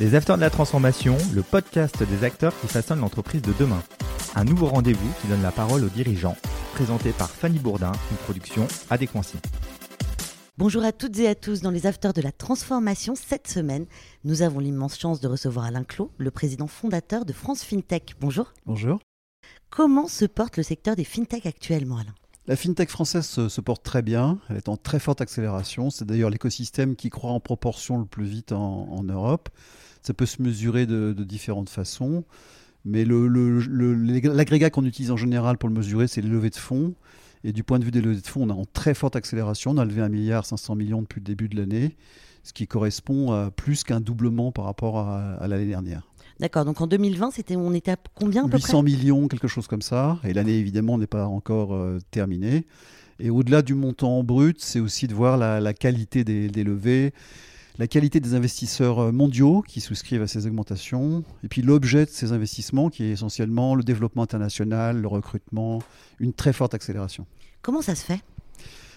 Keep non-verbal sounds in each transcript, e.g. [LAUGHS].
Les Acteurs de la Transformation, le podcast des acteurs qui façonnent l'entreprise de demain. Un nouveau rendez-vous qui donne la parole aux dirigeants, présenté par Fanny Bourdin, une production adéquancée. Bonjour à toutes et à tous. Dans les Acteurs de la Transformation, cette semaine, nous avons l'immense chance de recevoir Alain Clot, le président fondateur de France FinTech. Bonjour. Bonjour. Comment se porte le secteur des FinTech actuellement, Alain? La fintech française se, porte très bien, elle est en très forte accélération. C'est d'ailleurs l'écosystème qui croît en proportion le plus vite en, Europe. Ça peut se mesurer de, différentes façons, mais l'agrégat qu'on utilise en général pour le mesurer, c'est les levées de fonds. Et du point de vue des levées de fonds, on est en très forte accélération. On a levé 1,5 milliard depuis le début de l'année, ce qui correspond à plus qu'un doublement par rapport à l'année dernière. D'accord, donc en 2020, c'était, on était à combien à peu 800 millions, quelque chose comme ça. Et l'année, évidemment, n'est pas encore euh, terminée. Et au-delà du montant brut, c'est aussi de voir la, qualité des, levées, la qualité des investisseurs euh, mondiaux qui souscrivent à ces augmentations, et puis l'objet de ces investissements qui est essentiellement le développement international, le recrutement, une très forte accélération. Comment ça se fait?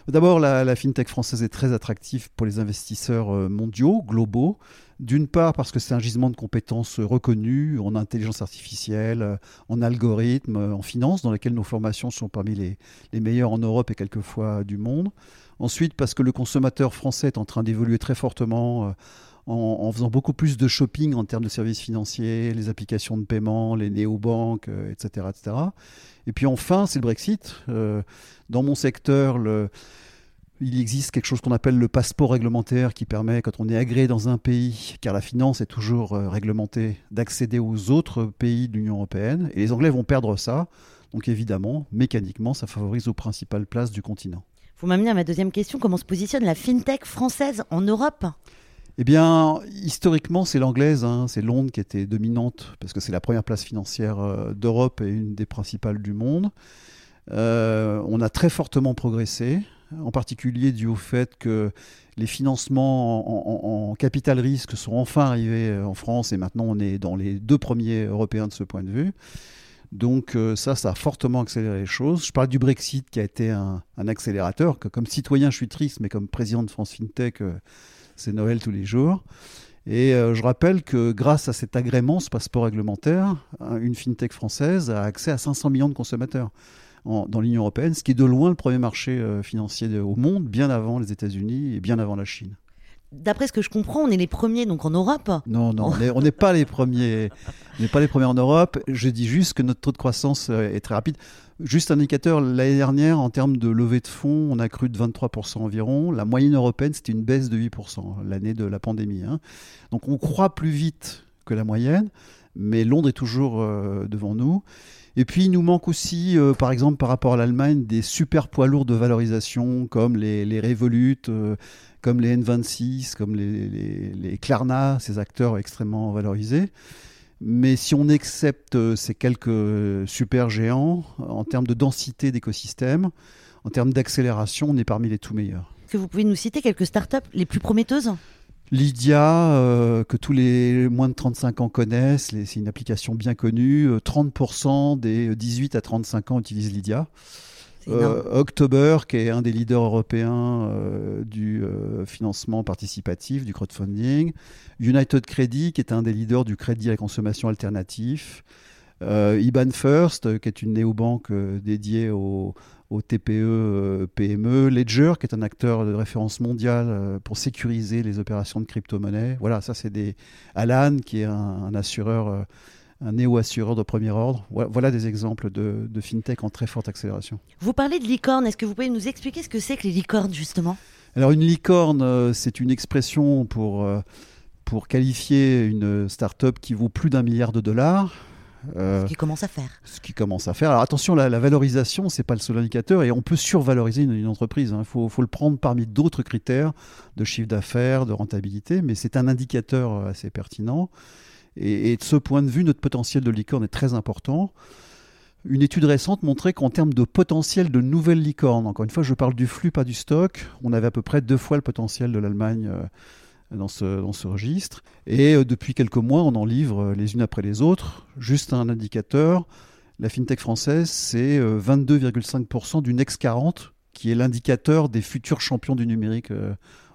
D'abord, la, fintech française est très attractive pour les investisseurs euh, mondiaux, globaux. D'une part parce que c'est un gisement de compétences reconnues en intelligence artificielle, euh, en algorithme, euh, en finance, dans lesquelles nos formations sont parmi les, meilleures en Europe et quelquefois du monde. Ensuite parce que le consommateur français est en train d'évoluer très fortement en, faisant beaucoup plus de shopping en termes de services financiers, les applications de paiement, les néobanques, etc., etc. Et puis enfin, c'est le Brexit. dans mon secteur, le, il existe quelque chose qu'on appelle le passeport réglementaire qui permet, quand on est agréé dans un pays, car la finance est toujours euh, réglementée, d'accéder aux autres pays de l'Union européenne. Et les Anglais vont perdre ça. Donc évidemment, mécaniquement, ça favorise aux principales places du continent. Vous m'amenez à ma deuxième question. Comment se positionne la FinTech française en Europe? Eh bien, historiquement, c'est l'anglaise, hein. c'est Londres qui était dominante, parce que c'est la première place financière euh, d'Europe et une des principales du monde. Euh, on a très fortement progressé en particulier dû au fait que les financements en, capital risque sont enfin arrivés euh, en France et maintenant on est dans les deux premiers européens de ce point de vue. Donc euh, ça, ça a fortement accéléré les choses. Je parle du Brexit qui a été un, accélérateur, que comme citoyen je suis triste, mais comme président de France FinTech, euh, c'est Noël tous les jours. Et je rappelle que grâce à cet agrément, ce passeport réglementaire, une FinTech française a accès à 500 millions de consommateurs dans l'Union européenne, ce qui est de loin le premier marché euh, financier au monde, bien avant les États-Unis et bien avant la Chine. D'après ce que je comprends, on est les premiers donc en Europe. Non, non, on n'est pas les premiers. On n'est pas les premiers en Europe. Je dis juste que notre taux de croissance euh, est très rapide. Juste un indicateur, l'année dernière, en termes de levée de fonds, on a cru de 23% environ. La moyenne européenne, c'était une baisse de 8%, l'année de la pandémie. Hein. Donc on croit plus vite que la moyenne, mais Londres est toujours euh, devant nous. Et puis il nous manque aussi, euh, par exemple par rapport à l'Allemagne, des super poids lourds de valorisation comme les, les Revolut, euh, comme les N26, comme les, Klarna, ces acteurs extrêmement valorisés. Mais si on accepte ces quelques super géants, en termes de densité d'écosystème, en termes d'accélération, on est parmi les tout meilleurs. Que vous pouvez nous citer quelques startups les plus prometteuses? Lydia, euh, que tous les moins de 35 ans connaissent, c'est une application bien connue. 30% euh, des 18 à 35 ans utilisent Lydia. Euh, October, qui est un des leaders européens du financement participatif, du crowdfunding. United Credit, qui est un des leaders du crédit à la consommation alternatif. IBAN First, qui est une néobanque dédiée au, au TPE, euh, PME, Ledger, qui est un acteur de référence mondiale euh, pour sécuriser les opérations de crypto-monnaie. Voilà, ça c'est des. Alan, qui est un, assureur, euh, un néo-assureur de premier ordre. Voilà, des exemples de, de, fintech en très forte accélération. Vous parlez de licorne, est-ce que vous pouvez nous expliquer ce que c'est que les licornes, justement? Alors, une licorne, c'est une expression pour. pour qualifier une start-up qui vaut plus d'un milliard de dollars, euh, ce qui commence à faire. Ce qui commence à faire. Alors attention, la, la valorisation, c'est pas le seul indicateur et on peut survaloriser une, entreprise. Il hein. faut, le prendre parmi d'autres critères de chiffre d'affaires, de rentabilité, mais c'est un indicateur euh, assez pertinent. Et, de ce point de vue, notre potentiel de licorne est très important. Une étude récente montrait qu'en termes de potentiel de nouvelles licornes, encore une fois, je parle du flux, pas du stock, on avait à peu près deux fois le potentiel de l'Allemagne. Euh, dans ce, dans ce registre. Et euh, depuis quelques mois, on en livre euh, les unes après les autres. Juste un indicateur, la FinTech française, c'est 22,5% euh, du Next 40, qui est l'indicateur des futurs champions du numérique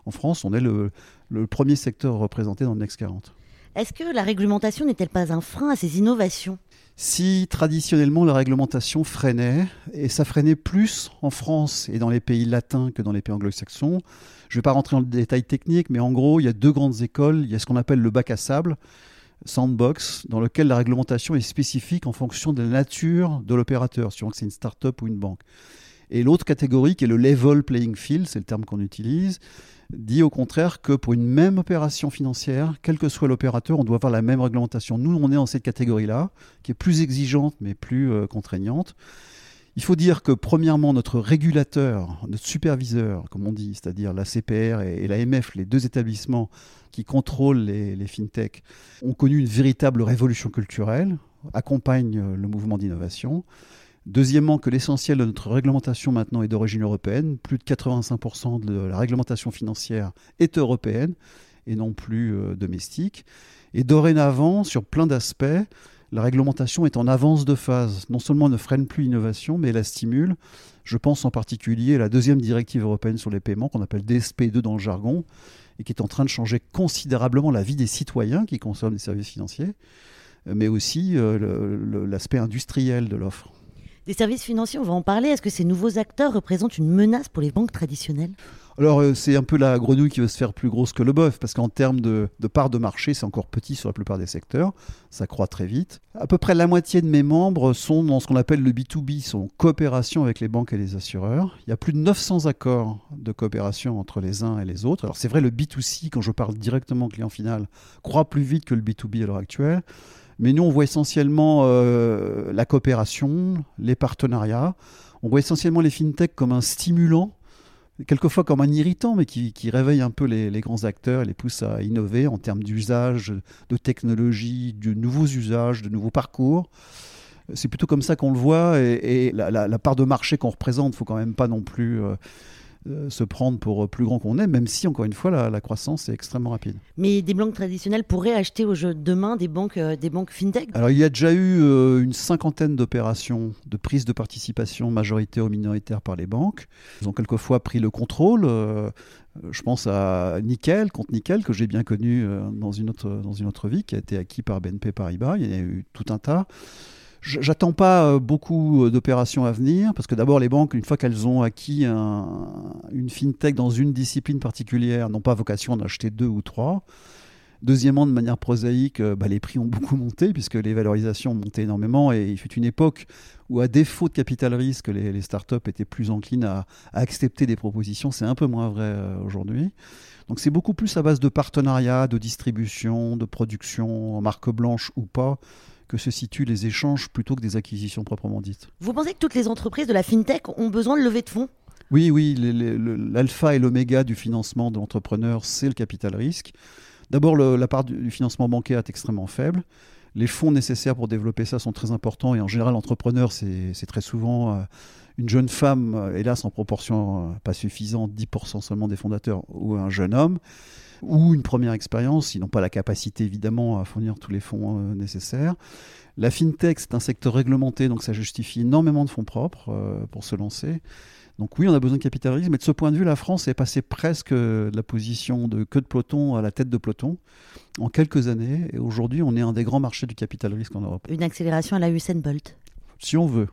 en France. On est le, le premier secteur représenté dans le Next 40. Est-ce que la réglementation n'est-elle pas un frein à ces innovations? Si traditionnellement la réglementation freinait, et ça freinait plus en France et dans les pays latins que dans les pays anglo-saxons, je ne vais pas rentrer dans le détail technique, mais en gros, il y a deux grandes écoles. Il y a ce qu'on appelle le bac à sable, sandbox, dans lequel la réglementation est spécifique en fonction de la nature de l'opérateur, suivant que c'est une start-up ou une banque. Et l'autre catégorie, qui est le level playing field, c'est le terme qu'on utilise, dit au contraire que pour une même opération financière, quel que soit l'opérateur, on doit avoir la même réglementation. Nous, on est dans cette catégorie-là, qui est plus exigeante mais plus euh, contraignante. Il faut dire que, premièrement, notre régulateur, notre superviseur, comme on dit, c'est-à-dire la CPR et, l'AMF, les deux établissements qui contrôlent les, les fintechs, ont connu une véritable révolution culturelle, accompagnent euh, le mouvement d'innovation. Deuxièmement, que l'essentiel de notre réglementation maintenant est d'origine européenne. Plus de 85% de la réglementation financière est européenne et non plus euh, domestique. Et dorénavant, sur plein d'aspects, la réglementation est en avance de phase. Non seulement ne freine plus l'innovation, mais la stimule. Je pense en particulier à la deuxième directive européenne sur les paiements, qu'on appelle DSP2 dans le jargon, et qui est en train de changer considérablement la vie des citoyens qui consomment des services financiers, mais aussi euh, l'aspect industriel de l'offre. Des services financiers, on va en parler. Est-ce que ces nouveaux acteurs représentent une menace pour les banques traditionnelles? Alors euh, c'est un peu la grenouille qui veut se faire plus grosse que le bœuf, parce qu'en termes de, part de marché, c'est encore petit sur la plupart des secteurs, ça croît très vite. À peu près la moitié de mes membres sont dans ce qu'on appelle le B2B, sont en coopération avec les banques et les assureurs. Il y a plus de 900 accords de coopération entre les uns et les autres. Alors c'est vrai, le B2C, quand je parle directement au client final, croît plus vite que le B2B à l'heure actuelle. Mais nous, on voit essentiellement euh, la coopération, les partenariats. On voit essentiellement les fintechs comme un stimulant, quelquefois comme un irritant, mais qui, réveille un peu les, grands acteurs et les pousse à innover en termes d'usage, de technologie, de nouveaux usages, de nouveaux parcours. C'est plutôt comme ça qu'on le voit. Et, la, part de marché qu'on représente, il ne faut quand même pas non plus... Euh, euh, se prendre pour plus grand qu'on est, même si, encore une fois, la, croissance est extrêmement rapide. Mais des banques traditionnelles pourraient acheter au jeu demain des banques, euh, des banques fintech? Alors, il y a déjà eu euh, une cinquantaine d'opérations de prise de participation majoritaire ou minoritaire par les banques. Ils ont quelquefois pris le contrôle. je pense à Nickel, compte Nickel, que j'ai bien connu dans, une autre, dans une autre vie, qui a été acquis par BNP Paribas. Il y en a eu tout un tas. J'attends pas euh, beaucoup euh, d'opérations à venir parce que d'abord les banques, une fois qu'elles ont acquis une fintech dans une discipline particulière, n'ont pas vocation d'en acheter deux ou trois. Deuxièmement, de manière prosaïque, euh, bah, les prix ont [LAUGHS] beaucoup monté puisque les valorisations ont monté énormément et il fut une époque où, à défaut de capital risque, les, les startups étaient plus enclines à, accepter des propositions. C'est un peu moins vrai aujourd'hui. Donc c'est beaucoup plus à base de partenariats, de distribution, de production, marque blanche ou pas, que se situent les échanges plutôt que des acquisitions proprement dites. Vous pensez que toutes les entreprises de la FinTech ont besoin de lever de fonds? Oui, oui, l'alpha et l'oméga du financement de l'entrepreneur, c'est le capital risque. D'abord, la part du financement bancaire est extrêmement faible. Les fonds nécessaires pour développer ça sont très importants et en général, l'entrepreneur, c'est très souvent euh, une jeune femme, euh, hélas en proportion euh, pas suffisante, 10% seulement des fondateurs, ou un jeune homme ou une première expérience. Ils n'ont pas la capacité évidemment à fournir tous les fonds nécessaires. La fintech, c'est un secteur réglementé, donc ça justifie énormément de fonds propres pour se lancer. Donc oui, on a besoin de capitalisme, mais de ce point de vue, la France est passée presque de la position de queue de peloton à la tête de peloton en quelques années. Et aujourd'hui, on est un des grands marchés du capital risque en Europe. Une accélération à la Usain Bolt. Si on veut.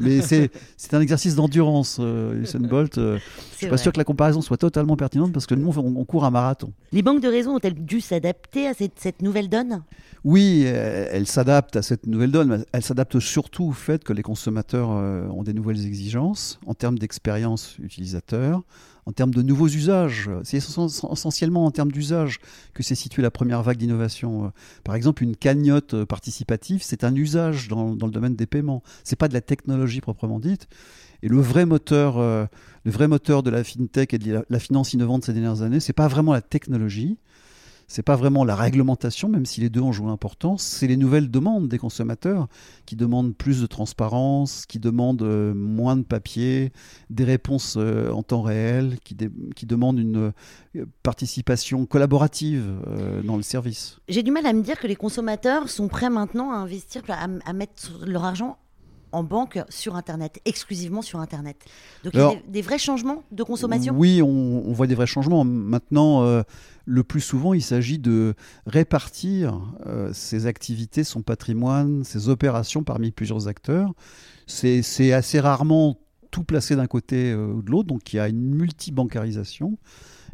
Mais c'est un exercice d'endurance, euh, Usain Bolt. Euh, je suis pas sûr que la comparaison soit totalement pertinente parce que nous, on, court un marathon. Les banques de réseau ont-elles dû s'adapter à cette, cette, nouvelle donne? Oui, elles s'adaptent à cette nouvelle donne, mais elles s'adaptent surtout au fait que les consommateurs euh, ont des nouvelles exigences en termes d'expérience utilisateur, en termes de nouveaux usages. C'est essentiellement en termes d'usage que s'est située la première vague d'innovation. Par exemple, une cagnotte participative, c'est un usage dans, le domaine des paiements. C'est pas de la technologie proprement dite. Et le vrai moteur, euh, le vrai moteur de la fintech et de la finance innovante ces dernières années, c'est pas vraiment la technologie, c'est pas vraiment la réglementation, même si les deux ont joué important, c'est les nouvelles demandes des consommateurs qui demandent plus de transparence, qui demandent euh, moins de papier, des réponses euh, en temps réel, qui, demandent une euh, participation collaborative dans le service. J'ai du mal à me dire que les consommateurs sont prêts maintenant à investir, à mettre leur argent en banque sur Internet, exclusivement sur Internet. Donc il y a des, vrais changements de consommation? Oui, on, voit des vrais changements. Maintenant, euh, le plus souvent, il s'agit de répartir ses activités, son patrimoine, ses opérations parmi plusieurs acteurs. C'est assez rarement tout placé d'un côté ou de l'autre, donc il y a une multibancarisation.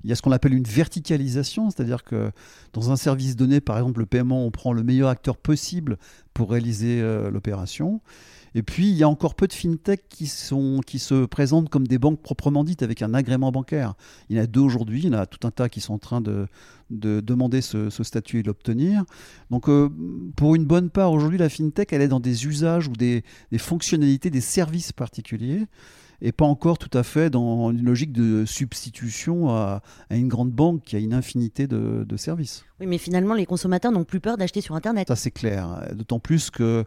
Il y a ce qu'on appelle une verticalisation, c'est-à-dire que dans un service donné, par exemple le paiement, on prend le meilleur acteur possible pour réaliser euh, l'opération. Et puis, il y a encore peu de fintech qui, se présentent comme des banques proprement dites avec un agrément bancaire. Il y en a deux aujourd'hui, il y en a tout un tas qui sont en train de, de demander ce, statut et l'obtenir. Donc, euh, pour une bonne part, aujourd'hui, la fintech, elle est dans des usages ou des fonctionnalités, des services particuliers et pas encore tout à fait dans une logique de substitution à, une grande banque qui a une infinité de, services. Oui, mais finalement, les consommateurs n'ont plus peur d'acheter sur Internet. Ça, c'est clair. D'autant plus que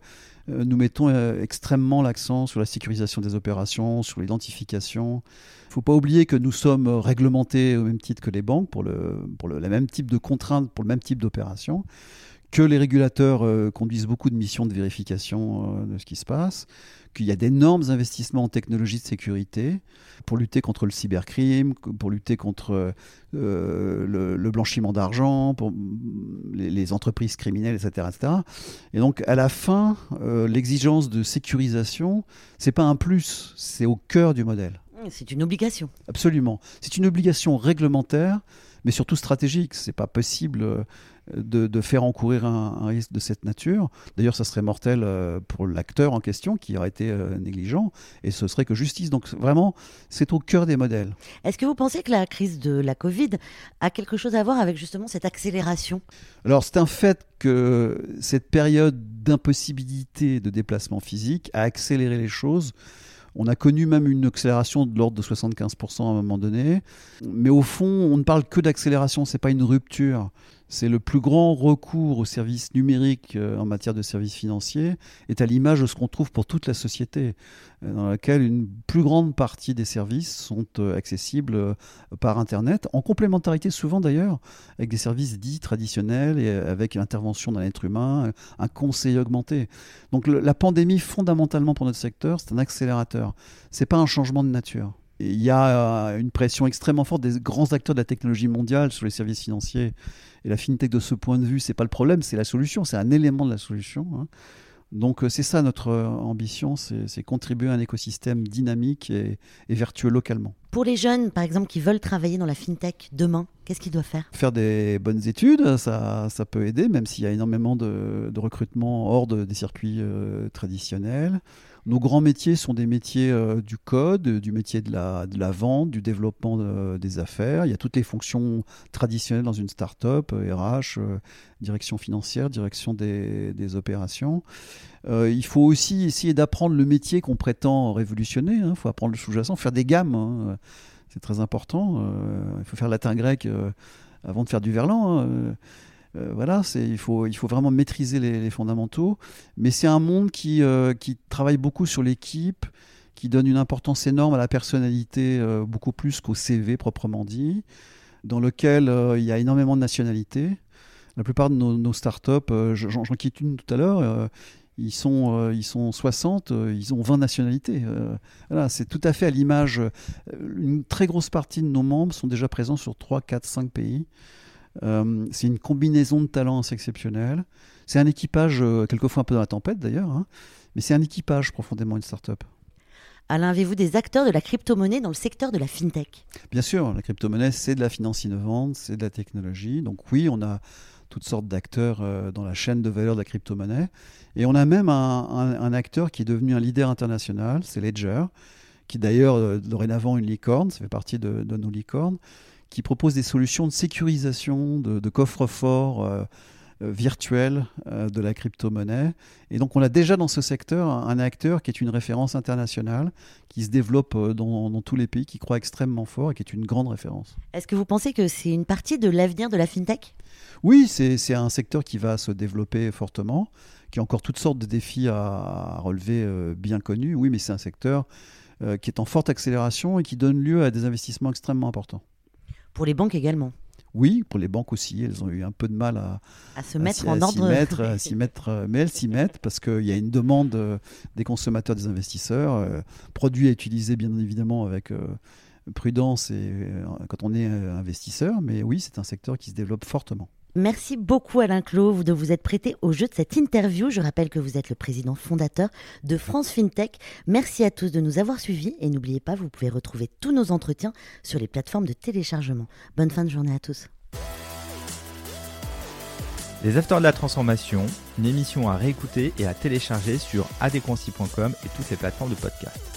euh, nous mettons euh, extrêmement l'accent sur la sécurisation des opérations, sur l'identification. Il ne faut pas oublier que nous sommes réglementés au même titre que les banques pour le, pour le, même type de contraintes, pour le même type d'opération que les régulateurs euh, conduisent beaucoup de missions de vérification de ce qui se passe, qu'il y a d'énormes investissements en technologie de sécurité pour lutter contre le cybercrime, pour lutter contre euh, le, blanchiment d'argent, pour les, entreprises criminelles, etc., etc. Et donc, à la fin, euh, l'exigence de sécurisation, c'est pas un plus, c'est au cœur du modèle. C'est une obligation. Absolument. C'est une obligation réglementaire, mais surtout stratégique. C'est pas possible de, faire encourir un, risque de cette nature. D'ailleurs, ça serait mortel euh, pour l'acteur en question qui aurait été euh, négligent, et ce serait que justice. Donc vraiment, c'est au cœur des modèles. Est-ce que vous pensez que la crise de la Covid a quelque chose à voir avec justement cette accélération? Alors c'est un fait que cette période d'impossibilité de déplacement physique a accéléré les choses. On a connu même une accélération de l'ordre de 75% à un moment donné. Mais au fond, on ne parle que d'accélération, ce n'est pas une rupture. C'est le plus grand recours aux services numériques euh, en matière de services financiers, est à l'image de ce qu'on trouve pour toute la société, euh, dans laquelle une plus grande partie des services sont euh, accessibles par Internet, en complémentarité souvent d'ailleurs avec des services dits traditionnels et avec l'intervention d'un être humain, un conseil augmenté. Donc la pandémie, fondamentalement pour notre secteur, c'est un accélérateur. C'est pas un changement de nature il y a euh, une pression extrêmement forte des grands acteurs de la technologie mondiale sur les services financiers. Et la fintech, de ce point de vue, c'est pas le problème, c'est la solution, c'est un élément de la solution. Hein. Donc euh, c'est ça notre euh, ambition, c'est contribuer à un écosystème dynamique et, vertueux localement. Pour les jeunes, par exemple, qui veulent travailler dans la fintech demain, qu'est-ce qu'ils doivent faire? Faire des bonnes études, ça, ça peut aider, même s'il y a énormément de, recrutement hors des circuits traditionnels. Nos grands métiers sont des métiers euh, du code, du métier de la, vente, du développement des affaires. Il y a toutes les fonctions traditionnelles dans une start-up, RH, euh, direction financière, direction des, opérations. Euh, il faut aussi essayer d'apprendre le métier qu'on prétend révolutionner. Il hein. faut apprendre le sous-jacent, faire des gammes. Hein. C'est très important. il faut faire latin-grec avant de faire du verlan. Hein. Euh, voilà, il faut, il faut vraiment maîtriser les, fondamentaux. Mais c'est un monde qui, euh, qui travaille beaucoup sur l'équipe, qui donne une importance énorme à la personnalité, euh, beaucoup plus qu'au CV proprement dit, dans lequel il y a énormément de nationalités. La plupart de nos, startups, j'en quitte une tout à l'heure, ils sont, ils sont 60, ils ont 20 nationalités. voilà, c'est tout à fait à l'image. Une très grosse partie de nos membres sont déjà présents sur 3, 4, 5 pays. Euh, c'est une combinaison de talents assez exceptionnels. C'est un équipage, euh, quelquefois un peu dans la tempête d'ailleurs, hein, mais c'est un équipage profondément une start-up. Alain, avez-vous des acteurs de la crypto-monnaie dans le secteur de la fintech? Bien sûr, la crypto-monnaie, c'est de la finance innovante, c'est de la technologie. Donc oui, on a toutes sortes d'acteurs euh, dans la chaîne de valeur de la crypto-monnaie. Et on a même un, acteur qui est devenu un leader international, c'est Ledger, qui d'ailleurs, dorénavant, une licorne, ça fait partie de, de nos licornes qui propose des solutions de sécurisation, de, de coffre-fort euh, euh, virtuel euh, de la crypto-monnaie. Et donc on a déjà dans ce secteur un, acteur qui est une référence internationale, qui se développe dans, tous les pays, qui croit extrêmement fort et qui est une grande référence. Est-ce que vous pensez que c'est une partie de l'avenir de la FinTech? Oui, c'est un secteur qui va se développer fortement, qui a encore toutes sortes de défis à, relever bien connus. Oui, mais c'est un secteur qui est en forte accélération et qui donne lieu à des investissements extrêmement importants pour les banques également. Oui, pour les banques aussi, elles ont eu un peu de mal à, à se mettre à, en à ordre. Mettre, à [LAUGHS] s'y mettre, mais elles s'y mettent parce qu'il y a une demande euh, des consommateurs, des investisseurs. Euh, produits à utiliser bien évidemment avec euh, prudence et euh, quand on est euh, investisseur, mais oui, c'est un secteur qui se développe fortement. Merci beaucoup Alain Clos de vous être prêté au jeu de cette interview. Je rappelle que vous êtes le président fondateur de France FinTech. Merci à tous de nous avoir suivis et n'oubliez pas, vous pouvez retrouver tous nos entretiens sur les plateformes de téléchargement. Bonne fin de journée à tous. Les Afters de la Transformation, une émission à réécouter et à télécharger sur adconci.com et toutes les plateformes de podcast.